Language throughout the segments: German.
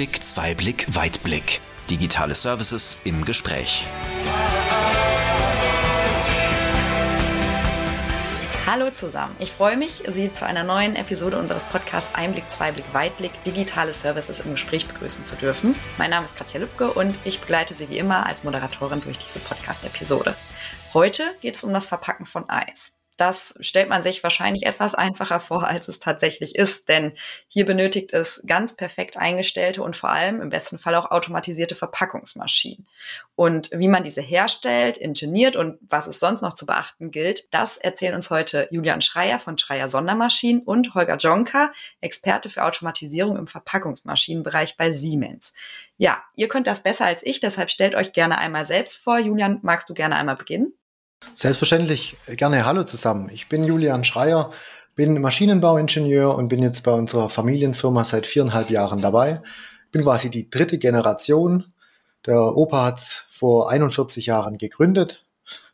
Einblick, Zweiblick, Weitblick. Digitale Services im Gespräch. Hallo zusammen. Ich freue mich, Sie zu einer neuen Episode unseres Podcasts Einblick, Zweiblick, Weitblick, digitale Services im Gespräch begrüßen zu dürfen. Mein Name ist Katja Lübke und ich begleite Sie wie immer als Moderatorin durch diese Podcast-Episode. Heute geht es um das Verpacken von Eis. Das stellt man sich wahrscheinlich etwas einfacher vor, als es tatsächlich ist, denn hier benötigt es ganz perfekt eingestellte und vor allem im besten Fall auch automatisierte Verpackungsmaschinen. Und wie man diese herstellt, ingeniert und was es sonst noch zu beachten gilt, das erzählen uns heute Julian Schreier von Schreier Sondermaschinen und Holger Jonka, Experte für Automatisierung im Verpackungsmaschinenbereich bei Siemens. Ja, ihr könnt das besser als ich, deshalb stellt euch gerne einmal selbst vor. Julian, magst du gerne einmal beginnen? Selbstverständlich gerne Hallo zusammen. Ich bin Julian Schreier, bin Maschinenbauingenieur und bin jetzt bei unserer Familienfirma seit viereinhalb Jahren dabei. Bin quasi die dritte Generation. Der Opa hat vor 41 Jahren gegründet.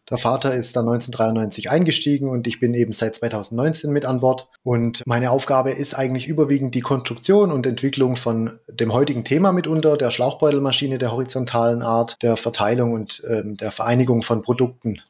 Der Vater ist dann 1993 eingestiegen und ich bin eben seit 2019 mit an Bord. Und meine Aufgabe ist eigentlich überwiegend die Konstruktion und Entwicklung von dem heutigen Thema mitunter, der Schlauchbeutelmaschine der horizontalen Art, der Verteilung und ähm, der Vereinigung von Produkten.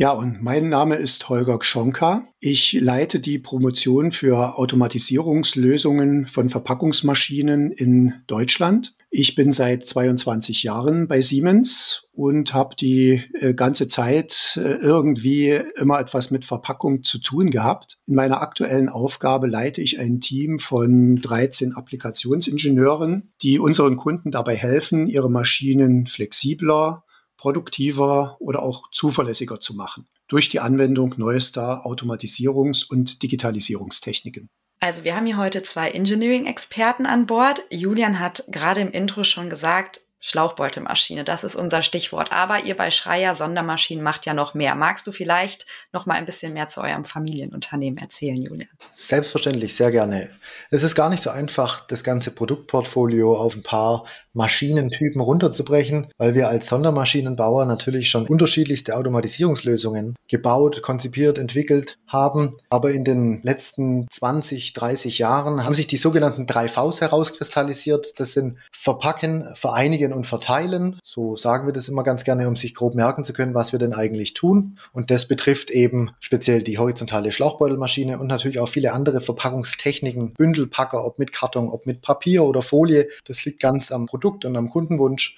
Ja, und mein Name ist Holger Gschonka. Ich leite die Promotion für Automatisierungslösungen von Verpackungsmaschinen in Deutschland. Ich bin seit 22 Jahren bei Siemens und habe die äh, ganze Zeit äh, irgendwie immer etwas mit Verpackung zu tun gehabt. In meiner aktuellen Aufgabe leite ich ein Team von 13 Applikationsingenieuren, die unseren Kunden dabei helfen, ihre Maschinen flexibler, produktiver oder auch zuverlässiger zu machen durch die Anwendung neuester Automatisierungs- und Digitalisierungstechniken. Also wir haben hier heute zwei Engineering-Experten an Bord. Julian hat gerade im Intro schon gesagt, Schlauchbeutelmaschine, das ist unser Stichwort. Aber ihr bei Schreier Sondermaschinen macht ja noch mehr. Magst du vielleicht noch mal ein bisschen mehr zu eurem Familienunternehmen erzählen, Julian? Selbstverständlich, sehr gerne. Es ist gar nicht so einfach, das ganze Produktportfolio auf ein paar Maschinentypen runterzubrechen, weil wir als Sondermaschinenbauer natürlich schon unterschiedlichste Automatisierungslösungen gebaut, konzipiert, entwickelt haben. Aber in den letzten 20, 30 Jahren haben sich die sogenannten drei Vs herauskristallisiert. Das sind Verpacken, Vereinigen und verteilen. So sagen wir das immer ganz gerne, um sich grob merken zu können, was wir denn eigentlich tun. Und das betrifft eben speziell die horizontale Schlauchbeutelmaschine und natürlich auch viele andere Verpackungstechniken, Bündelpacker, ob mit Karton, ob mit Papier oder Folie. Das liegt ganz am Produkt und am Kundenwunsch.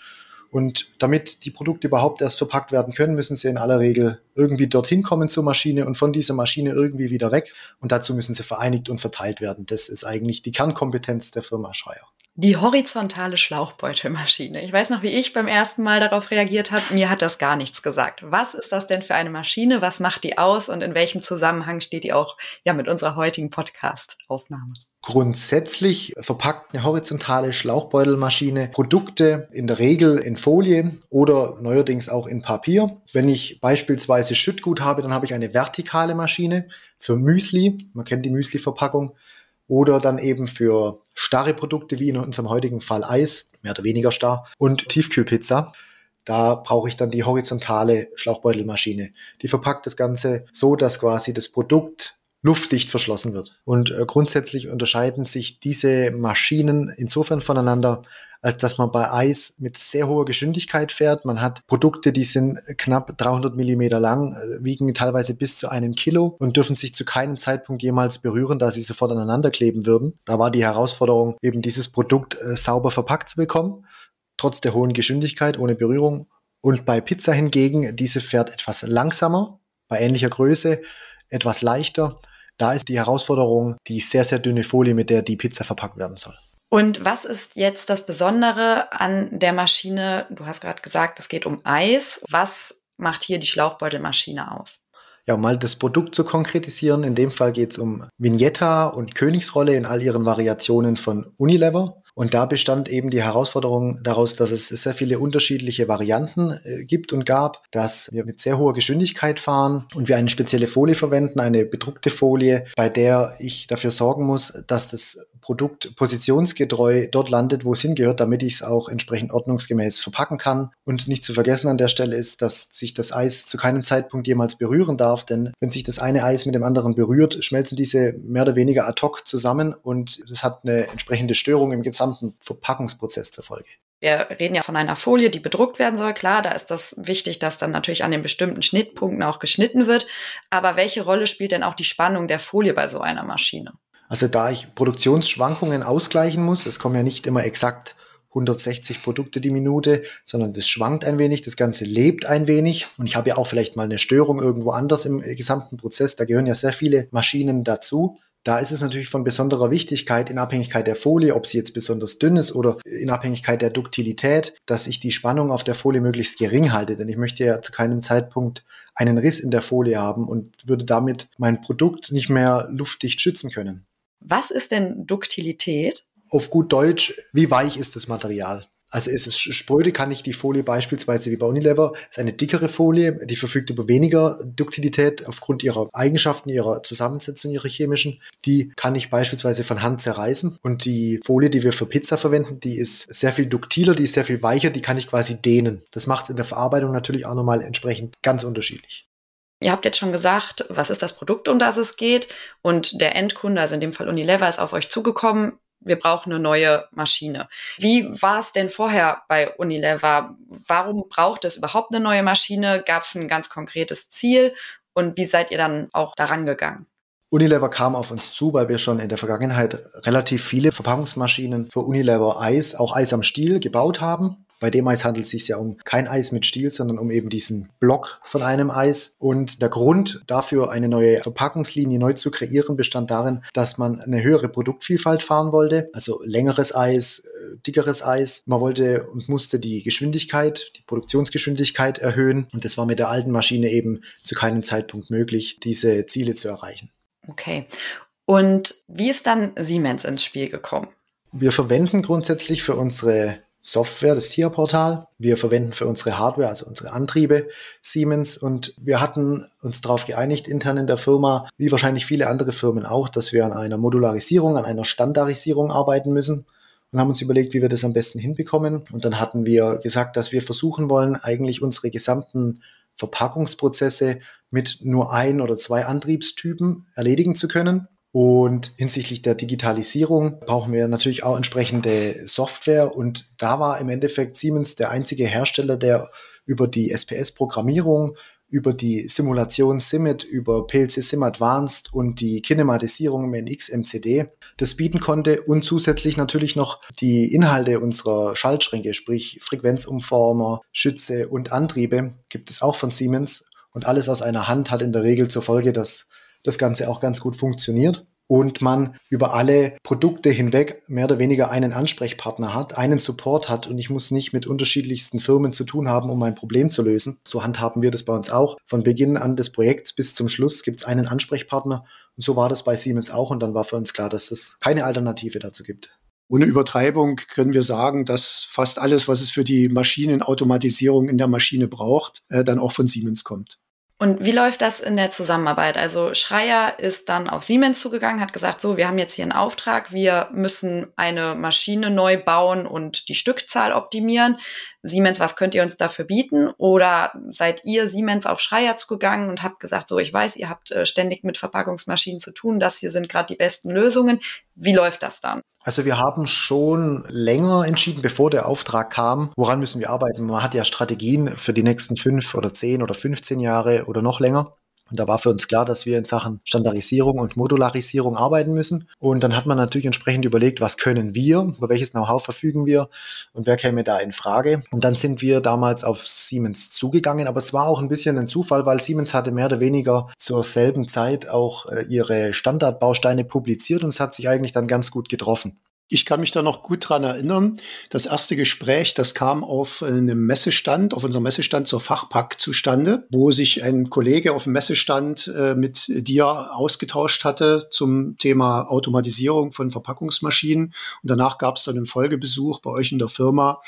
Und damit die Produkte überhaupt erst verpackt werden können, müssen sie in aller Regel irgendwie dorthin kommen zur Maschine und von dieser Maschine irgendwie wieder weg. Und dazu müssen sie vereinigt und verteilt werden. Das ist eigentlich die Kernkompetenz der Firma Schreier. Die horizontale Schlauchbeutelmaschine. Ich weiß noch, wie ich beim ersten Mal darauf reagiert habe. Mir hat das gar nichts gesagt. Was ist das denn für eine Maschine? Was macht die aus? Und in welchem Zusammenhang steht die auch ja, mit unserer heutigen Podcast-Aufnahme? Grundsätzlich verpackt eine horizontale Schlauchbeutelmaschine Produkte in der Regel in Folie oder neuerdings auch in Papier. Wenn ich beispielsweise Schüttgut habe, dann habe ich eine vertikale Maschine für Müsli. Man kennt die Müsli-Verpackung oder dann eben für starre Produkte wie in unserem heutigen Fall Eis, mehr oder weniger starr, und Tiefkühlpizza. Da brauche ich dann die horizontale Schlauchbeutelmaschine. Die verpackt das Ganze so, dass quasi das Produkt luftdicht verschlossen wird. Und äh, grundsätzlich unterscheiden sich diese Maschinen insofern voneinander, als dass man bei Eis mit sehr hoher Geschwindigkeit fährt. Man hat Produkte, die sind knapp 300 Millimeter lang, äh, wiegen teilweise bis zu einem Kilo und dürfen sich zu keinem Zeitpunkt jemals berühren, da sie sofort aneinander kleben würden. Da war die Herausforderung, eben dieses Produkt äh, sauber verpackt zu bekommen, trotz der hohen Geschwindigkeit, ohne Berührung. Und bei Pizza hingegen, diese fährt etwas langsamer, bei ähnlicher Größe, etwas leichter da ist die Herausforderung die sehr, sehr dünne Folie, mit der die Pizza verpackt werden soll. Und was ist jetzt das Besondere an der Maschine? Du hast gerade gesagt, es geht um Eis. Was macht hier die Schlauchbeutelmaschine aus? Ja, um mal das Produkt zu konkretisieren, in dem Fall geht es um Vignetta und Königsrolle in all ihren Variationen von Unilever. Und da bestand eben die Herausforderung daraus, dass es sehr viele unterschiedliche Varianten äh, gibt und gab, dass wir mit sehr hoher Geschwindigkeit fahren und wir eine spezielle Folie verwenden, eine bedruckte Folie, bei der ich dafür sorgen muss, dass das Produkt positionsgetreu dort landet, wo es hingehört, damit ich es auch entsprechend ordnungsgemäß verpacken kann. Und nicht zu vergessen an der Stelle ist, dass sich das Eis zu keinem Zeitpunkt jemals berühren darf, denn wenn sich das eine Eis mit dem anderen berührt, schmelzen diese mehr oder weniger ad hoc zusammen und das hat eine entsprechende Störung im gesamten Verpackungsprozess zur Folge. Wir reden ja von einer Folie, die bedruckt werden soll. Klar, da ist das wichtig, dass dann natürlich an den bestimmten Schnittpunkten auch geschnitten wird. Aber welche Rolle spielt denn auch die Spannung der Folie bei so einer Maschine? Also da ich Produktionsschwankungen ausgleichen muss, es kommen ja nicht immer exakt 160 Produkte die Minute, sondern das schwankt ein wenig, das Ganze lebt ein wenig und ich habe ja auch vielleicht mal eine Störung irgendwo anders im gesamten Prozess, da gehören ja sehr viele Maschinen dazu. Da ist es natürlich von besonderer Wichtigkeit in Abhängigkeit der Folie, ob sie jetzt besonders dünn ist oder in Abhängigkeit der Duktilität, dass ich die Spannung auf der Folie möglichst gering halte, denn ich möchte ja zu keinem Zeitpunkt einen Riss in der Folie haben und würde damit mein Produkt nicht mehr luftdicht schützen können. Was ist denn Duktilität? Auf gut Deutsch, wie weich ist das Material? Also ist es spröde, kann ich die Folie beispielsweise wie bei Unilever, ist eine dickere Folie, die verfügt über weniger Duktilität aufgrund ihrer Eigenschaften, ihrer Zusammensetzung, ihrer chemischen. Die kann ich beispielsweise von Hand zerreißen. Und die Folie, die wir für Pizza verwenden, die ist sehr viel duktiler, die ist sehr viel weicher, die kann ich quasi dehnen. Das macht es in der Verarbeitung natürlich auch nochmal entsprechend ganz unterschiedlich. Ihr habt jetzt schon gesagt, was ist das Produkt, um das es geht? Und der Endkunde, also in dem Fall Unilever, ist auf euch zugekommen wir brauchen eine neue Maschine. Wie war es denn vorher bei Unilever? Warum braucht es überhaupt eine neue Maschine? Gab es ein ganz konkretes Ziel? Und wie seid ihr dann auch daran gegangen? Unilever kam auf uns zu, weil wir schon in der Vergangenheit relativ viele Verpackungsmaschinen für Unilever Eis, auch Eis am Stiel, gebaut haben. Bei dem Eis handelt es sich ja um kein Eis mit Stiel, sondern um eben diesen Block von einem Eis. Und der Grund dafür, eine neue Verpackungslinie neu zu kreieren, bestand darin, dass man eine höhere Produktvielfalt fahren wollte. Also längeres Eis, äh, dickeres Eis. Man wollte und musste die Geschwindigkeit, die Produktionsgeschwindigkeit erhöhen. Und das war mit der alten Maschine eben zu keinem Zeitpunkt möglich, diese Ziele zu erreichen. Okay. Und wie ist dann Siemens ins Spiel gekommen? Wir verwenden grundsätzlich für unsere Software, das TIA-Portal. Wir verwenden für unsere Hardware, also unsere Antriebe Siemens. Und wir hatten uns darauf geeinigt, intern in der Firma, wie wahrscheinlich viele andere Firmen auch, dass wir an einer Modularisierung, an einer Standardisierung arbeiten müssen und haben uns überlegt, wie wir das am besten hinbekommen. Und dann hatten wir gesagt, dass wir versuchen wollen, eigentlich unsere gesamten Verpackungsprozesse mit nur ein oder zwei Antriebstypen erledigen zu können. Und hinsichtlich der Digitalisierung brauchen wir natürlich auch entsprechende Software. Und da war im Endeffekt Siemens der einzige Hersteller, der über die SPS-Programmierung, über die Simulation SIMIT, über PLC SIM Advanced und die Kinematisierung im NX MCD das bieten konnte und zusätzlich natürlich noch die Inhalte unserer Schaltschränke, sprich Frequenzumformer, Schütze und Antriebe gibt es auch von Siemens. Und alles aus einer Hand hat in der Regel zur Folge, dass das Ganze auch ganz gut funktioniert und man über alle Produkte hinweg mehr oder weniger einen Ansprechpartner hat, einen Support hat und ich muss nicht mit unterschiedlichsten Firmen zu tun haben, um mein Problem zu lösen. So handhaben wir das bei uns auch. Von Beginn an des Projekts bis zum Schluss gibt es einen Ansprechpartner und so war das bei Siemens auch und dann war für uns klar, dass es keine Alternative dazu gibt. Ohne Übertreibung können wir sagen, dass fast alles, was es für die Maschinenautomatisierung in der Maschine braucht, äh, dann auch von Siemens kommt. Und wie läuft das in der Zusammenarbeit? Also Schreier ist dann auf Siemens zugegangen, hat gesagt, so, wir haben jetzt hier einen Auftrag, wir müssen eine Maschine neu bauen und die Stückzahl optimieren. Siemens, was könnt ihr uns dafür bieten? Oder seid ihr Siemens auf Schreier zugegangen und habt gesagt, so, ich weiß, ihr habt äh, ständig mit Verpackungsmaschinen zu tun, das hier sind gerade die besten Lösungen. Wie läuft das dann? Also wir haben schon länger entschieden, bevor der Auftrag kam, woran müssen wir arbeiten. Man hat ja Strategien für die nächsten fünf oder zehn oder 15 Jahre oder noch länger. Und da war für uns klar, dass wir in Sachen Standardisierung und Modularisierung arbeiten müssen. Und dann hat man natürlich entsprechend überlegt, was können wir, über welches Know-how verfügen wir und wer käme da in Frage. Und dann sind wir damals auf Siemens zugegangen, aber es war auch ein bisschen ein Zufall, weil Siemens hatte mehr oder weniger zur selben Zeit auch äh, ihre Standardbausteine publiziert und es hat sich eigentlich dann ganz gut getroffen. Ich kann mich da noch gut dran erinnern. Das erste Gespräch, das kam auf einem Messestand, auf unserem Messestand zur Fachpack zustande, wo sich ein Kollege auf dem Messestand äh, mit dir ausgetauscht hatte zum Thema Automatisierung von Verpackungsmaschinen. Und danach gab es dann einen Folgebesuch bei euch in der Firma,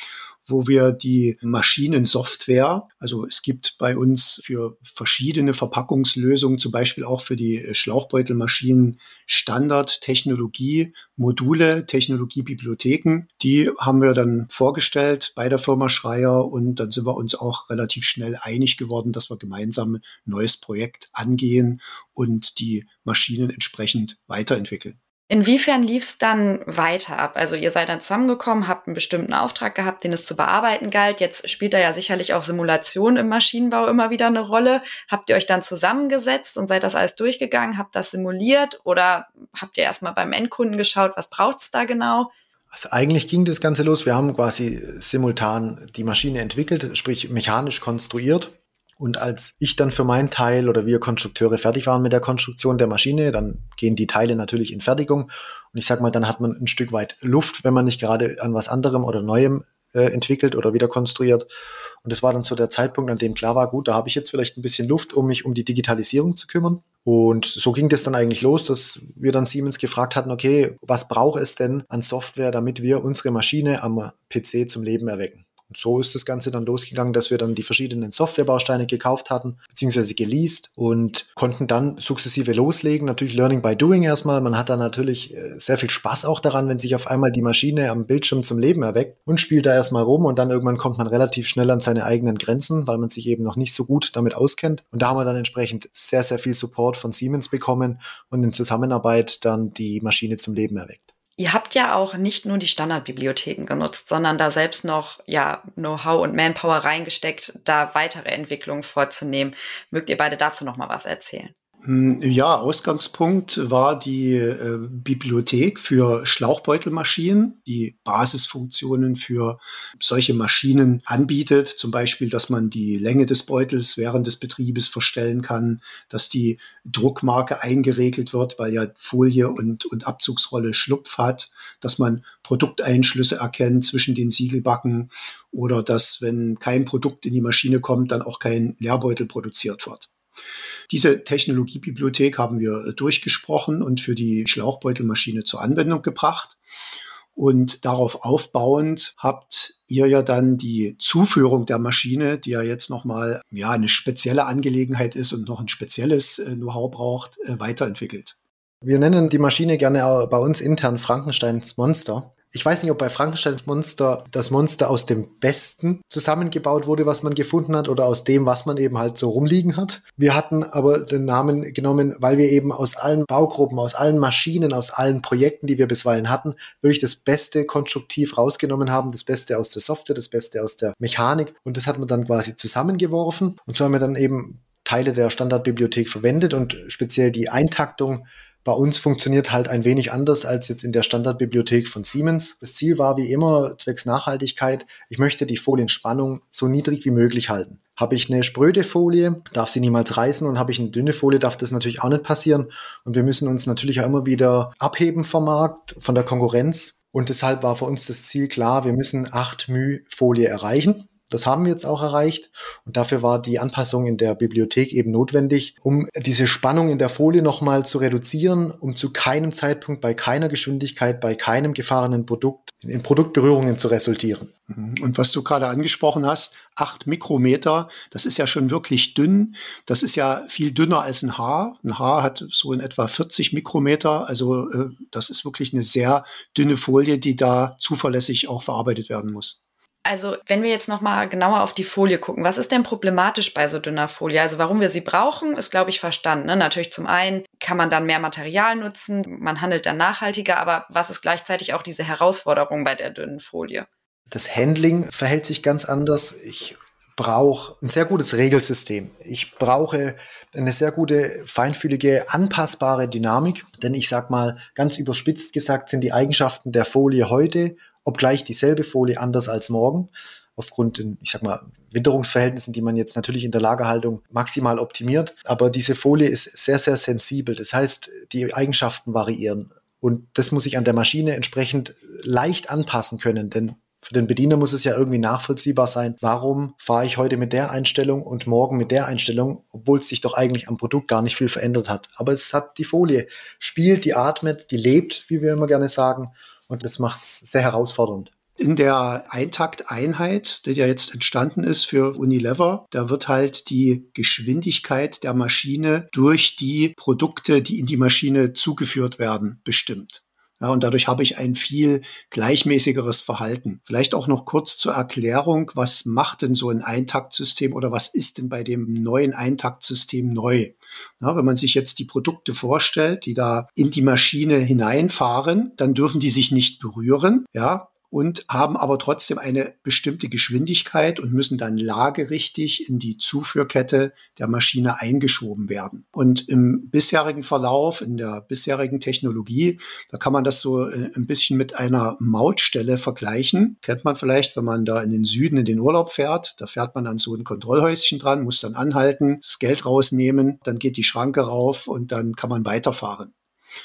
wo wir die Maschinensoftware, also es gibt bei uns für verschiedene Verpackungslösungen, zum Beispiel auch für die Schlauchbeutelmaschinen Standardtechnologie, Module, Technologiebibliotheken. Die haben wir dann vorgestellt bei der Firma Schreier und dann sind wir uns auch relativ schnell einig geworden, dass wir gemeinsam ein neues Projekt angehen und die Maschinen entsprechend weiterentwickeln. Inwiefern lief es dann weiter ab? Also ihr seid dann zusammengekommen, habt einen bestimmten Auftrag gehabt, den es zu bearbeiten galt. Jetzt spielt da ja sicherlich auch Simulation im Maschinenbau immer wieder eine Rolle. Habt ihr euch dann zusammengesetzt und seid das alles durchgegangen, habt das simuliert oder habt ihr erstmal beim Endkunden geschaut, was braucht es da genau? Also eigentlich ging das Ganze los. Wir haben quasi simultan die Maschine entwickelt, sprich mechanisch konstruiert und als ich dann für meinen Teil oder wir Konstrukteure fertig waren mit der Konstruktion der Maschine, dann gehen die Teile natürlich in Fertigung. Und ich sag mal, dann hat man ein Stück weit Luft, wenn man nicht gerade an was anderem oder Neuem äh, entwickelt oder wieder konstruiert. Und das war dann so der Zeitpunkt, an dem klar war, gut, da habe ich jetzt vielleicht ein bisschen Luft, um mich um die Digitalisierung zu kümmern. Und so ging das dann eigentlich los, dass wir dann Siemens gefragt hatten, okay, was braucht es denn an Software, damit wir unsere Maschine am PC zum Leben erwecken? Und so ist das Ganze dann losgegangen, dass wir dann die verschiedenen Softwarebausteine gekauft hatten, beziehungsweise geleast und konnten dann sukzessive loslegen. Natürlich Learning by Doing erstmal. Man hat da natürlich äh, sehr viel Spaß auch daran, wenn sich auf einmal die Maschine am Bildschirm zum Leben erweckt und spielt da erstmal rum und dann irgendwann kommt man relativ schnell an seine eigenen Grenzen, weil man sich eben noch nicht so gut damit auskennt. Und da haben wir dann entsprechend sehr, sehr viel Support von Siemens bekommen und in Zusammenarbeit dann die Maschine zum Leben erweckt. Ihr habt ja auch nicht nur die Standardbibliotheken genutzt, sondern da selbst noch ja Know-how und Manpower reingesteckt, da weitere Entwicklungen vorzunehmen. Mögt ihr beide dazu noch mal was erzählen? Hm, ja, Ausgangspunkt war die äh, Bibliothek für Schlauchbeutelmaschinen, die Basisfunktionen für solche Maschinen anbietet. Zum Beispiel, dass man die Länge des Beutels während des Betriebes verstellen kann, dass die Druckmarke eingeregelt wird, weil ja Folie und, und Abzugsrolle Schlupf hat, dass man Produkteinschlüsse erkennt zwischen den Siegelbacken oder dass, wenn kein Produkt in die Maschine kommt, dann auch kein Leerbeutel produziert wird. Diese Technologiebibliothek haben wir äh, durchgesprochen und für die Schlauchbeutelmaschine zur Anwendung gebracht. Und darauf aufbauend habt ihr ja dann die Zuführung der Maschine, die ja jetzt nochmal ja, eine spezielle Angelegenheit ist und noch ein spezielles äh, Know-how braucht, äh, weiterentwickelt. Wir nennen die Maschine gerne bei uns intern Frankensteins Monster ich weiß nicht, ob bei Frankensteins Monster das Monster aus dem Besten zusammengebaut wurde, was man gefunden hat, oder aus dem, was man eben halt so rumliegen hat. Wir hatten aber den Namen genommen, weil wir eben aus allen Baugruppen, aus allen Maschinen, aus allen Projekten, die wir bisweilen hatten, wirklich das Beste konstruktiv rausgenommen haben, das Beste aus der Software, das Beste aus der Mechanik. Und das hat man dann quasi zusammengeworfen. Und so haben wir dann eben Teile der Standardbibliothek verwendet und speziell die Eintaktung bei uns funktioniert halt ein wenig anders als jetzt in der Standardbibliothek von Siemens. Das Ziel war wie immer zwecks Nachhaltigkeit, ich möchte die Folienspannung so niedrig wie möglich halten. Habe ich eine spröde Folie, darf sie niemals reißen und habe ich eine dünne Folie, darf das natürlich auch nicht passieren. Und wir müssen uns natürlich auch immer wieder abheben vom Markt, von der Konkurrenz. Und deshalb war für uns das Ziel klar, wir müssen 8 μ Folie erreichen. Das haben wir jetzt auch erreicht und dafür war die Anpassung in der Bibliothek eben notwendig, um diese Spannung in der Folie nochmal zu reduzieren, um zu keinem Zeitpunkt bei keiner Geschwindigkeit, bei keinem gefahrenen Produkt in Produktberührungen zu resultieren. Mhm. Und was du gerade angesprochen hast, acht Mikrometer, das ist ja schon wirklich dünn. Das ist ja viel dünner als ein Haar. Ein Haar hat so in etwa 40 Mikrometer. Also äh, das ist wirklich eine sehr dünne Folie, die da zuverlässig auch verarbeitet werden muss. Also, wenn wir jetzt noch mal genauer auf die Folie gucken, was ist denn problematisch bei so dünner Folie? Also, warum wir sie brauchen, ist, glaube ich, verstanden. Ne? Natürlich zum einen kann man dann mehr Material nutzen, man handelt dann nachhaltiger, aber was ist gleichzeitig auch diese Herausforderung bei der dünnen Folie? Das Handling verhält sich ganz anders. Ich brauche ein sehr gutes Regelsystem. Ich brauche eine sehr gute, feinfühlige, anpassbare Dynamik. Denn ich sag mal, ganz überspitzt gesagt, sind die Eigenschaften der Folie heute obgleich dieselbe Folie anders als morgen, aufgrund, ich sag mal, Witterungsverhältnissen, die man jetzt natürlich in der Lagerhaltung maximal optimiert. Aber diese Folie ist sehr, sehr sensibel. Das heißt, die Eigenschaften variieren. Und das muss ich an der Maschine entsprechend leicht anpassen können, denn für den Bediener muss es ja irgendwie nachvollziehbar sein, warum fahre ich heute mit der Einstellung und morgen mit der Einstellung, obwohl es sich doch eigentlich am Produkt gar nicht viel verändert hat. Aber es hat die Folie, spielt, die atmet, die lebt, wie wir immer gerne sagen. Und das macht es sehr herausfordernd. In der Eintakteinheit, die ja jetzt entstanden ist für Unilever, da wird halt die Geschwindigkeit der Maschine durch die Produkte, die in die Maschine zugeführt werden, bestimmt. Ja, und dadurch habe ich ein viel gleichmäßigeres Verhalten. Vielleicht auch noch kurz zur Erklärung, was macht denn so ein Eintaktsystem oder was ist denn bei dem neuen Eintaktsystem neu? Ja, wenn man sich jetzt die Produkte vorstellt, die da in die Maschine hineinfahren, dann dürfen die sich nicht berühren. Ja, und haben aber trotzdem eine bestimmte Geschwindigkeit und müssen dann lagerichtig in die Zuführkette der Maschine eingeschoben werden. Und im bisherigen Verlauf, in der bisherigen Technologie, da kann man das so äh, ein bisschen mit einer Mautstelle vergleichen. Kennt man vielleicht, wenn man da in den Süden in den Urlaub fährt, da fährt man an so ein Kontrollhäuschen dran, muss dann anhalten, das Geld rausnehmen, dann geht die Schranke rauf und dann kann man weiterfahren.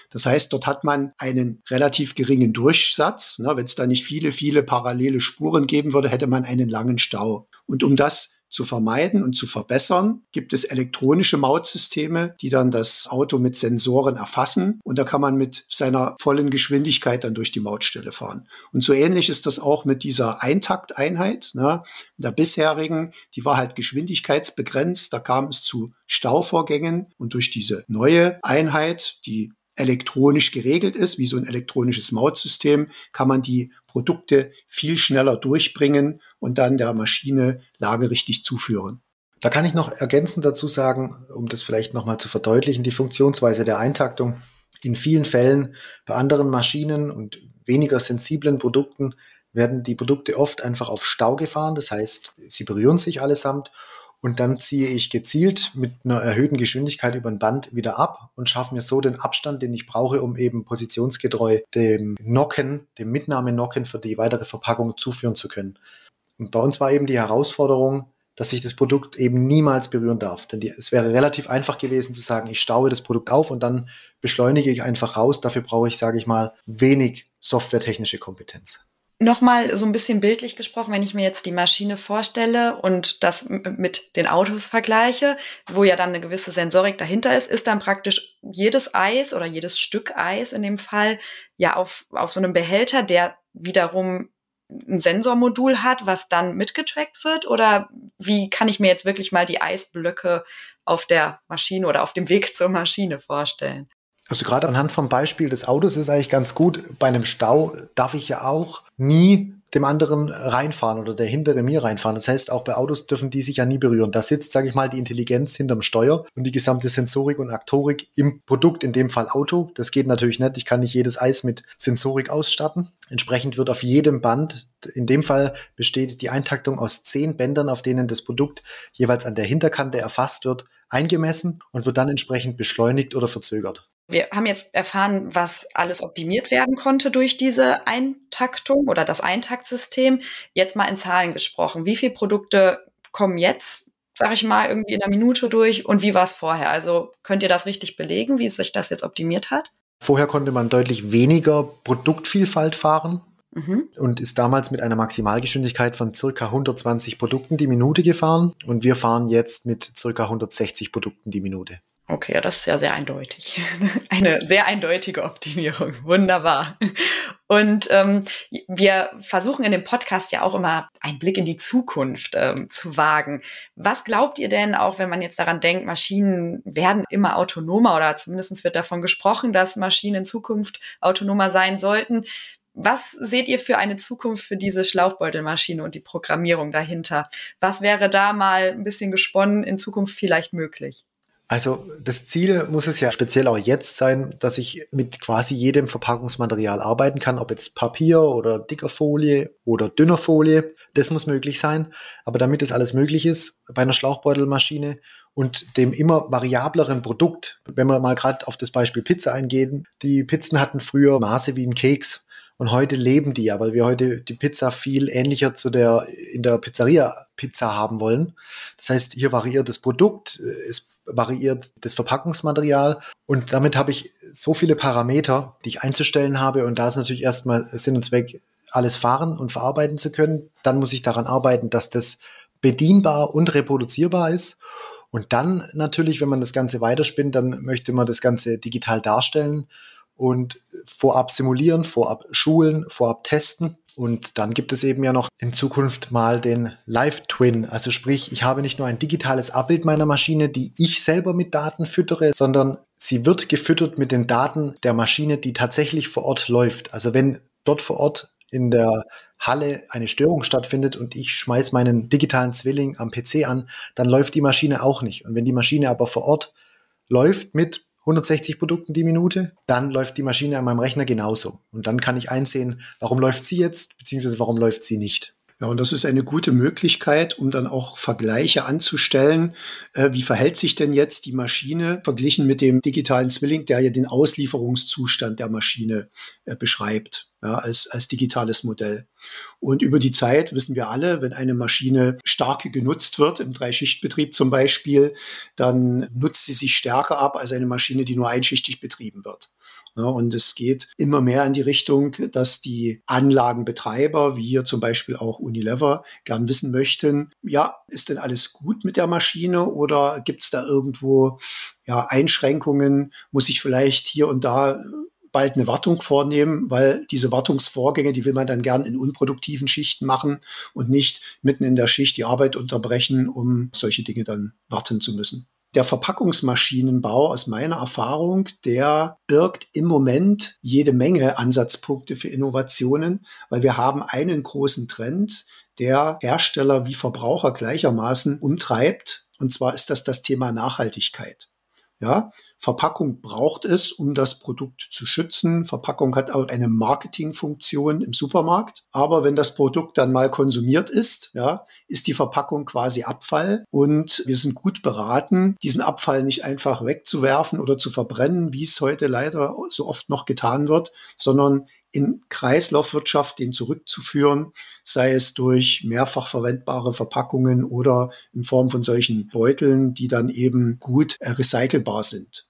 Das heißt, dort hat man einen relativ geringen Durchsatz. Wenn es da nicht viele, viele parallele Spuren geben würde, hätte man einen langen Stau. Und um das zu vermeiden und zu verbessern, gibt es elektronische Mautsysteme, die dann das Auto mit Sensoren erfassen und da kann man mit seiner vollen Geschwindigkeit dann durch die Mautstelle fahren. Und so ähnlich ist das auch mit dieser Eintakteinheit. Ne? Der bisherigen, die war halt geschwindigkeitsbegrenzt, da kam es zu Stauvorgängen und durch diese neue Einheit, die elektronisch geregelt ist, wie so ein elektronisches Mautsystem, kann man die Produkte viel schneller durchbringen und dann der Maschine lagerichtig zuführen. Da kann ich noch ergänzend dazu sagen, um das vielleicht nochmal zu verdeutlichen, die Funktionsweise der Eintaktung. In vielen Fällen bei anderen Maschinen und weniger sensiblen Produkten werden die Produkte oft einfach auf Stau gefahren. Das heißt, sie berühren sich allesamt und dann ziehe ich gezielt mit einer erhöhten Geschwindigkeit über ein Band wieder ab und schaffe mir so den Abstand, den ich brauche, um eben positionsgetreu dem Nocken, dem Mitnahmenocken für die weitere Verpackung zuführen zu können. Und bei uns war eben die Herausforderung, dass ich das Produkt eben niemals berühren darf. Denn die, es wäre relativ einfach gewesen zu sagen, ich staue das Produkt auf und dann beschleunige ich einfach raus. Dafür brauche ich, sage ich mal, wenig softwaretechnische Kompetenz. Nochmal so ein bisschen bildlich gesprochen, wenn ich mir jetzt die Maschine vorstelle und das mit den Autos vergleiche, wo ja dann eine gewisse Sensorik dahinter ist, ist dann praktisch jedes Eis oder jedes Stück Eis in dem Fall ja auf, auf so einem Behälter, der wiederum ein Sensormodul hat, was dann mitgetrackt wird? Oder wie kann ich mir jetzt wirklich mal die Eisblöcke auf der Maschine oder auf dem Weg zur Maschine vorstellen? Also gerade anhand vom Beispiel des Autos ist eigentlich ganz gut. Bei einem Stau darf ich ja auch nie dem anderen reinfahren oder der hintere mir reinfahren. Das heißt, auch bei Autos dürfen die sich ja nie berühren. Da sitzt, sage ich mal, die Intelligenz hinterm Steuer und die gesamte Sensorik und Aktorik im Produkt, in dem Fall Auto. Das geht natürlich nicht. Ich kann nicht jedes Eis mit Sensorik ausstatten. Entsprechend wird auf jedem Band, in dem Fall besteht die Eintaktung aus zehn Bändern, auf denen das Produkt jeweils an der Hinterkante erfasst wird, eingemessen und wird dann entsprechend beschleunigt oder verzögert. Wir haben jetzt erfahren, was alles optimiert werden konnte durch diese Eintaktung oder das Eintaktsystem. Jetzt mal in Zahlen gesprochen. Wie viele Produkte kommen jetzt, sage ich mal, irgendwie in einer Minute durch und wie war es vorher? Also könnt ihr das richtig belegen, wie sich das jetzt optimiert hat? Vorher konnte man deutlich weniger Produktvielfalt fahren mhm. und ist damals mit einer Maximalgeschwindigkeit von circa 120 Produkten die Minute gefahren und wir fahren jetzt mit circa 160 Produkten die Minute. Okay, das ist ja sehr eindeutig. Eine sehr eindeutige Optimierung. Wunderbar. Und ähm, wir versuchen in dem Podcast ja auch immer einen Blick in die Zukunft ähm, zu wagen. Was glaubt ihr denn, auch wenn man jetzt daran denkt, Maschinen werden immer autonomer oder zumindest wird davon gesprochen, dass Maschinen in Zukunft autonomer sein sollten? Was seht ihr für eine Zukunft für diese Schlauchbeutelmaschine und die Programmierung dahinter? Was wäre da mal ein bisschen gesponnen in Zukunft vielleicht möglich? Also das Ziel muss es ja speziell auch jetzt sein, dass ich mit quasi jedem Verpackungsmaterial arbeiten kann, ob jetzt Papier oder dicker Folie oder dünner Folie. Das muss möglich sein. Aber damit das alles möglich ist bei einer Schlauchbeutelmaschine und dem immer variableren Produkt, wenn wir mal gerade auf das Beispiel Pizza eingehen, die Pizzen hatten früher Maße wie ein Keks. Und heute leben die ja, weil wir heute die Pizza viel ähnlicher zu der in der Pizzeria Pizza haben wollen. Das heißt, hier variiert das Produkt, es variiert das Verpackungsmaterial und damit habe ich so viele Parameter, die ich einzustellen habe und da ist natürlich erstmal Sinn und Zweck, alles fahren und verarbeiten zu können. Dann muss ich daran arbeiten, dass das bedienbar und reproduzierbar ist. Und dann natürlich, wenn man das Ganze weiterspinnt, dann möchte man das Ganze digital darstellen und vorab simulieren, vorab schulen, vorab testen Und dann gibt es eben ja noch in Zukunft mal den Live-Twin. Also sprich, ich habe nicht nur ein digitales Abbild meiner Maschine, die ich selber mit Daten füttere, sondern sie wird gefüttert mit den Daten der Maschine, die tatsächlich vor Ort läuft. Also wenn dort vor Ort in der Halle eine Störung stattfindet und ich schmeiß meinen digitalen Zwilling am PC an, dann läuft die Maschine auch nicht. Und wenn die Maschine aber vor Ort läuft mit 160 Produkten die Minute, dann läuft die Maschine an meinem Rechner genauso. Und dann kann ich einsehen, warum läuft sie jetzt, beziehungsweise warum läuft sie nicht. Ja, und das ist eine gute Möglichkeit, um dann auch Vergleiche anzustellen. Äh, wie verhält sich denn jetzt die Maschine verglichen mit dem digitalen Zwilling, der ja den Auslieferungszustand der Maschine äh, beschreibt? ja, als, als digitales Modell. Und über die Zeit wissen wir alle, wenn eine Maschine stark genutzt wird, im Dreischichtbetrieb zum Beispiel, dann nutzt sie sich stärker ab als eine Maschine, die nur einschichtig betrieben wird. Ja, und es geht immer mehr in die Richtung, dass die Anlagenbetreiber, wie hier zum Beispiel auch Unilever, gern wissen möchten, ja, ist denn alles gut mit der Maschine oder gibt es da irgendwo ja, Einschränkungen? Muss ich vielleicht hier und da bald eine Wartung vornehmen, weil diese Wartungsvorgänge, die will man dann gern in unproduktiven Schichten machen und nicht mitten in der Schicht die Arbeit unterbrechen, um solche Dinge dann warten zu müssen. Der Verpackungsmaschinenbau aus meiner Erfahrung, der birgt im Moment jede Menge Ansatzpunkte für Innovationen, weil wir haben einen großen Trend, der Hersteller wie Verbraucher gleichermaßen umtreibt. Und zwar ist das das Thema Nachhaltigkeit. Ja, Verpackung braucht es, um das Produkt zu schützen. Verpackung hat auch eine Marketingfunktion im Supermarkt. Aber wenn das Produkt dann mal konsumiert ist, ja, ist die Verpackung quasi Abfall. Und wir sind gut beraten, diesen Abfall nicht einfach wegzuwerfen oder zu verbrennen, wie es heute leider so oft noch getan wird, sondern in Kreislaufwirtschaft den zurückzuführen, sei es durch mehrfach verwendbare Verpackungen oder in Form von solchen Beuteln, die dann eben gut recycelbar sind.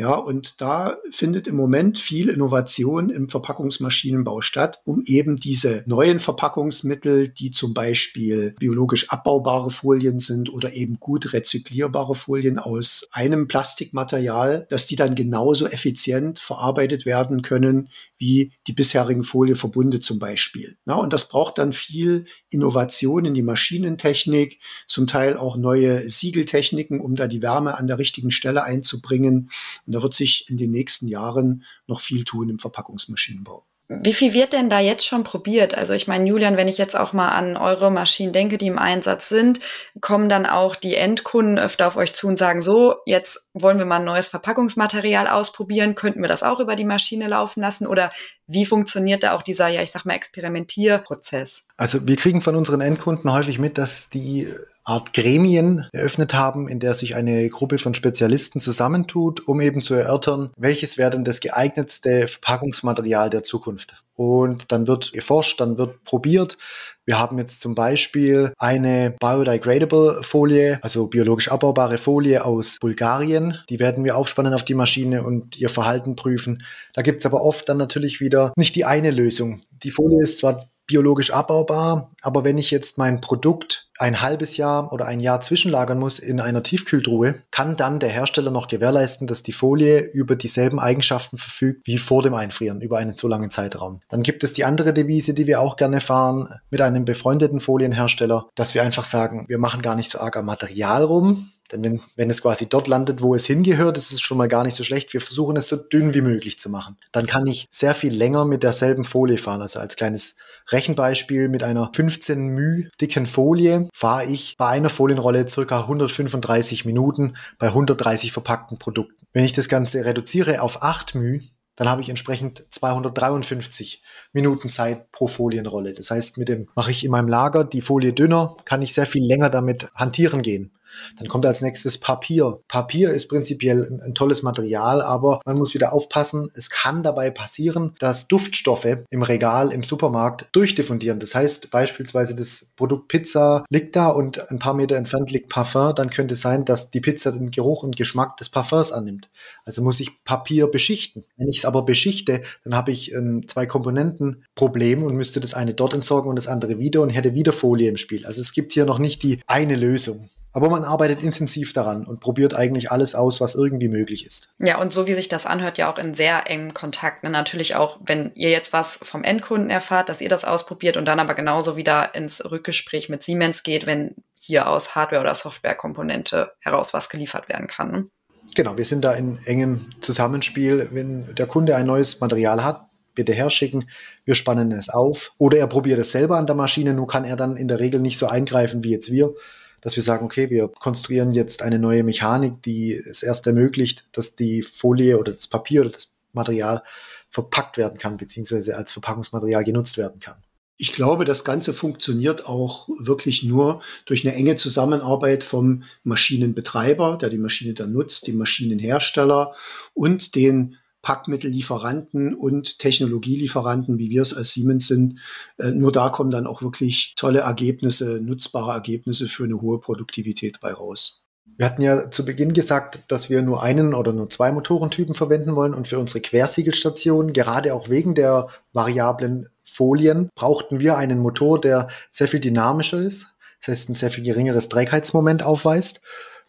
Ja, und da findet im Moment viel Innovation im Verpackungsmaschinenbau statt, um eben diese neuen Verpackungsmittel, die zum Beispiel biologisch abbaubare Folien sind oder eben gut rezyklierbare Folien aus einem Plastikmaterial, dass die dann genauso effizient verarbeitet werden können wie die bisherigen Folieverbunde zum Beispiel. Ja, und das braucht dann viel Innovation in die Maschinentechnik, zum Teil auch neue Siegeltechniken, um da die Wärme an der richtigen Stelle einzubringen. Und da wird sich in den nächsten Jahren noch viel tun im Verpackungsmaschinenbau. Wie viel wird denn da jetzt schon probiert? Also ich meine, Julian, wenn ich jetzt auch mal an eure Maschinen denke, die im Einsatz sind, kommen dann auch die Endkunden öfter auf euch zu und sagen, so, jetzt wollen wir mal ein neues Verpackungsmaterial ausprobieren, könnten wir das auch über die Maschine laufen lassen? Oder wie funktioniert da auch dieser, ja, ich sag mal, Experimentierprozess? Also wir kriegen von unseren Endkunden häufig mit, dass die Art Gremien eröffnet haben, in der sich eine Gruppe von Spezialisten zusammentut, um eben zu erörtern, welches wäre denn das geeignetste Verpackungsmaterial der Zukunft. Und dann wird geforscht, dann wird probiert. Wir haben jetzt zum Beispiel eine biodegradable Folie, also biologisch abbaubare Folie aus Bulgarien. Die werden wir aufspannen auf die Maschine und ihr Verhalten prüfen. Da gibt's aber oft dann natürlich wieder nicht die eine Lösung. Die Folie ist zwar biologisch abbaubar, aber wenn ich jetzt mein Produkt ein halbes Jahr oder ein Jahr zwischenlagern muss in einer Tiefkühltruhe, kann dann der Hersteller noch gewährleisten, dass die Folie über dieselben Eigenschaften verfügt wie vor dem Einfrieren über einen so langen Zeitraum. Dann gibt es die andere Devise, die wir auch gerne fahren mit einem befreundeten Folienhersteller, dass wir einfach sagen, wir machen gar nicht so arg am Material rum, denn wenn, wenn es quasi dort landet, wo es hingehört, ist es schon mal gar nicht so schlecht. Wir versuchen es so dünn wie möglich zu machen. Dann kann ich sehr viel länger mit derselben Folie fahren. Also als kleines Rechenbeispiel mit einer 15 μ dicken Folie fahre ich bei einer Folienrolle circa 135 Minuten bei 130 verpackten Produkten. Wenn ich das Ganze reduziere auf 8 μ, dann habe ich entsprechend 253 Minuten Zeit pro Folienrolle. Das heißt, mit dem mache ich in meinem Lager die Folie dünner, kann ich sehr viel länger damit hantieren gehen. Dann kommt als nächstes Papier. Papier ist prinzipiell ein, ein, tolles Material, aber man muss wieder aufpassen. Es kann dabei passieren, dass Duftstoffe im Regal im Supermarkt durchdiffundieren. Das heißt beispielsweise das Produkt Pizza liegt da und ein paar Meter entfernt liegt Parfum. Dann könnte es sein, dass die Pizza den Geruch und Geschmack des Parfums annimmt. Also muss ich Papier beschichten. Wenn ich es aber beschichte, dann habe ich ein zwei Komponenten Problem und müsste das eine dort entsorgen und das andere wieder und hätte wieder Folie im Spiel. Also es gibt hier noch nicht die eine Lösung. Aber man arbeitet intensiv daran und probiert eigentlich alles aus, was irgendwie möglich ist. Ja, und so wie sich das anhört, ja auch in sehr engem Kontakt. Ne? Natürlich auch, wenn ihr jetzt was vom Endkunden erfahrt, dass ihr das ausprobiert und dann aber genauso wieder ins Rückgespräch mit Siemens geht, wenn hier aus Hardware- oder Softwarekomponente heraus was geliefert werden kann. Ne? Genau, wir sind da in engem Zusammenspiel. Wenn der Kunde ein neues Material hat, bitte herschicken, wir spannen es auf. Oder er probiert es selber an der Maschine, nur kann er dann in der Regel nicht so eingreifen wie jetzt wir, dass wir sagen, okay, wir konstruieren jetzt eine neue Mechanik, die es erst ermöglicht, dass die Folie oder das Papier oder das Material verpackt werden kann, beziehungsweise als Verpackungsmaterial genutzt werden kann. Ich glaube, das Ganze funktioniert auch wirklich nur durch eine enge Zusammenarbeit vom Maschinenbetreiber, der die Maschine dann nutzt, dem Maschinenhersteller und den Packmittellieferanten und Technologielieferanten, wie wir es als Siemens sind. Äh, nur da kommen dann auch wirklich tolle Ergebnisse, nutzbare Ergebnisse für eine hohe Produktivität bei raus. Wir hatten ja zu Beginn gesagt, dass wir nur einen oder nur zwei Motorentypen verwenden wollen und für unsere Quersiegelstationen, gerade auch wegen der variablen Folien, brauchten wir einen Motor, der sehr viel dynamischer ist, das heißt ein sehr viel geringeres Trägheitsmoment aufweist.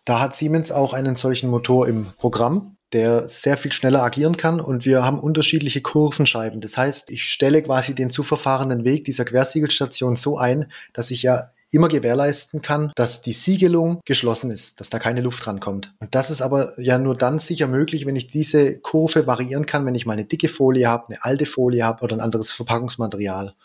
Da hat Siemens auch einen solchen Motor im Programm der sehr viel schneller agieren kann und wir haben unterschiedliche Kurvenscheiben. Das heißt, ich stelle quasi den zu Weg dieser Quersiegelstation so ein, dass ich ja immer gewährleisten kann, dass die Siegelung geschlossen ist, dass da keine Luft rankommt. Und das ist aber ja nur dann sicher möglich, wenn ich diese Kurve variieren kann, wenn ich mal eine dicke Folie habe, eine alte Folie habe oder ein anderes Verpackungsmaterial.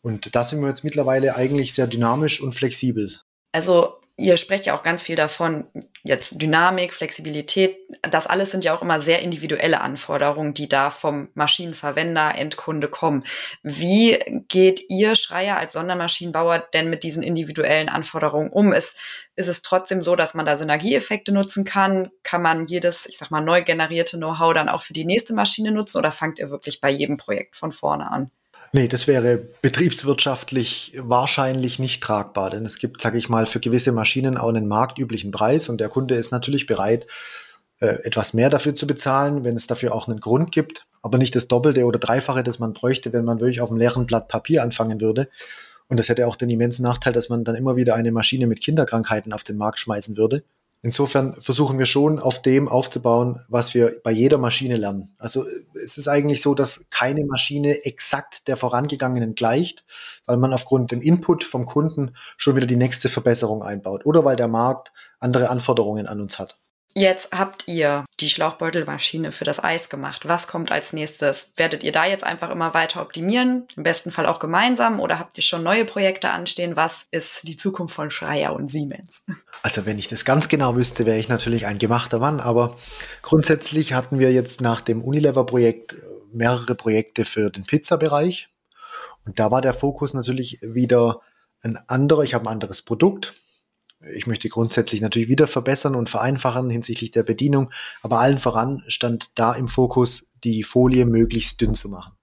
Und da sind wir jetzt mittlerweile eigentlich sehr dynamisch und flexibel. Also ihr sprecht ja auch ganz viel davon, jetzt Dynamik, Flexibilität, das alles sind ja auch immer sehr individuelle Anforderungen, die da vom Maschinenverwender, Endkunde kommen. Wie geht ihr Schreier als Sondermaschinenbauer denn mit diesen individuellen Anforderungen um? Ist, ist es trotzdem so, dass man da Synergieeffekte nutzen kann? Kann man jedes, ich sag mal, neu generierte Know-how dann auch für die nächste Maschine nutzen oder fangt ihr wirklich bei jedem Projekt von vorne an? Nee, das wäre betriebswirtschaftlich wahrscheinlich nicht tragbar, denn es gibt, sage ich mal, für gewisse Maschinen auch einen marktüblichen Preis und der Kunde ist natürlich bereit, äh, etwas mehr dafür zu bezahlen, wenn es dafür auch einen Grund gibt, aber nicht das Doppelte oder Dreifache, das man bräuchte, wenn man wirklich auf einem leeren Blatt Papier anfangen würde. Und das hätte auch den immensen Nachteil, dass man dann immer wieder eine Maschine mit Kinderkrankheiten auf den Markt schmeißen würde. Insofern versuchen wir schon auf dem aufzubauen, was wir bei jeder Maschine lernen. Also es ist eigentlich so, dass keine Maschine exakt der vorangegangenen gleicht, weil man aufgrund dem Input vom Kunden schon wieder die nächste Verbesserung einbaut oder weil der Markt andere Anforderungen an uns hat. Jetzt habt ihr die Schlauchbeutelmaschine für das Eis gemacht. Was kommt als nächstes? Werdet ihr da jetzt einfach immer weiter optimieren? Im besten Fall auch gemeinsam oder habt ihr schon neue Projekte anstehen? Was ist die Zukunft von Schreier und Siemens? Also wenn ich das ganz genau wüsste, wäre ich natürlich ein gemachter Mann. Aber grundsätzlich hatten wir jetzt nach dem Unilever-Projekt mehrere Projekte für den Pizza-Bereich. Und da war der Fokus natürlich wieder ein anderer. Ich habe ein anderes Produkt ich möchte grundsätzlich natürlich wieder verbessern und vereinfachen hinsichtlich der Bedienung, aber allen voran stand da im Fokus, die Folie möglichst dünn zu machen.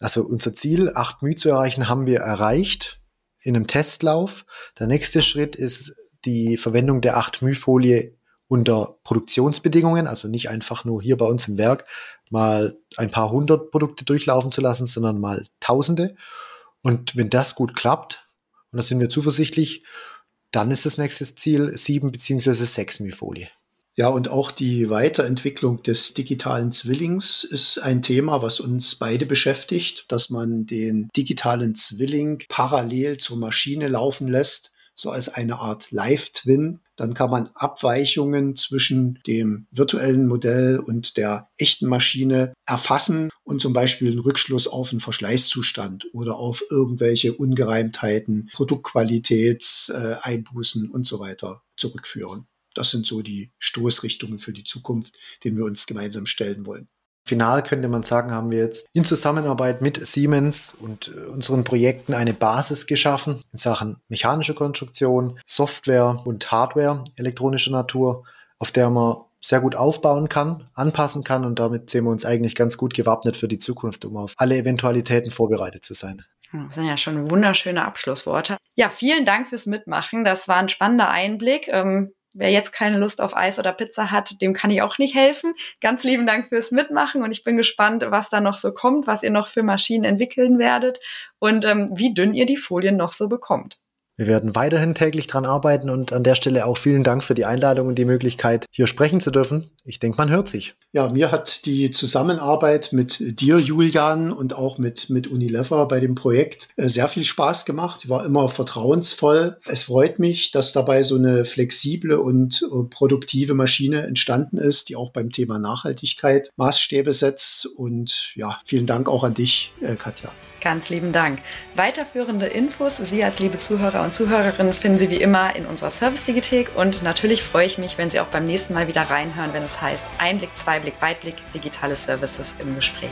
Also unser Ziel, 8 μ zu erreichen, haben wir erreicht in einem Testlauf. Der nächste Schritt ist die Verwendung der 8 μ Folie unter Produktionsbedingungen, also nicht einfach nur hier bei uns im Werk mal ein paar hundert Produkte durchlaufen zu lassen, sondern mal Tausende. Und wenn das gut klappt, und da sind wir zuversichtlich, dann ist das nächste Ziel 7 bzw. 6 Folie. Ja, und auch die Weiterentwicklung des digitalen Zwillings ist ein Thema, was uns beide beschäftigt, dass man den digitalen Zwilling parallel zur Maschine laufen lässt so als eine Art Live-Twin. Dann kann man Abweichungen zwischen dem virtuellen Modell und der echten Maschine erfassen und zum Beispiel einen Rückschluss auf einen Verschleißzustand oder auf irgendwelche Ungereimtheiten, Produktqualitätseinbußen und so weiter zurückführen. Das sind so die Stoßrichtungen für die Zukunft, denen wir uns gemeinsam stellen wollen. Final könnte man sagen, haben wir jetzt in Zusammenarbeit mit Siemens und äh, unseren Projekten eine Basis geschaffen in Sachen mechanische Konstruktion, Software und Hardware elektronischer Natur, auf der man sehr gut aufbauen kann, anpassen kann und damit sehen wir uns eigentlich ganz gut gewappnet für die Zukunft, um auf alle Eventualitäten vorbereitet zu sein. Das sind ja schon wunderschöne Abschlussworte. Ja, vielen Dank fürs Mitmachen. Das war ein spannender Einblick. Ähm, wer jetzt keine Lust auf Eis oder Pizza hat, dem kann ich auch nicht helfen. Ganz lieben Dank fürs Mitmachen und ich bin gespannt, was da noch so kommt, was ihr noch für Maschinen entwickeln werdet und ähm, wie dünn ihr die Folien noch so bekommt. Wir werden weiterhin täglich dran arbeiten und an der Stelle auch vielen Dank für die Einladung und die Möglichkeit, hier sprechen zu dürfen. Ich denke, man hört sich. Ja, mir hat die Zusammenarbeit mit dir, Julian, und auch mit, mit Unilever bei dem Projekt äh, sehr viel Spaß gemacht. War immer vertrauensvoll. Es freut mich, dass dabei so eine flexible und äh, produktive Maschine entstanden ist, die auch beim Thema Nachhaltigkeit Maßstäbe setzt. Und ja, vielen Dank auch an dich, äh, Katja. Ganz lieben Dank. Weiterführende Infos, Sie als liebe Zuhörer und Zuhörerinnen, finden Sie wie immer in unserer Service-Digithek. Und natürlich freue ich mich, wenn Sie auch beim nächsten Mal wieder reinhören, wenn es heißt Einblick, Zweiblick, Weitblick, digitale Services im Gespräch.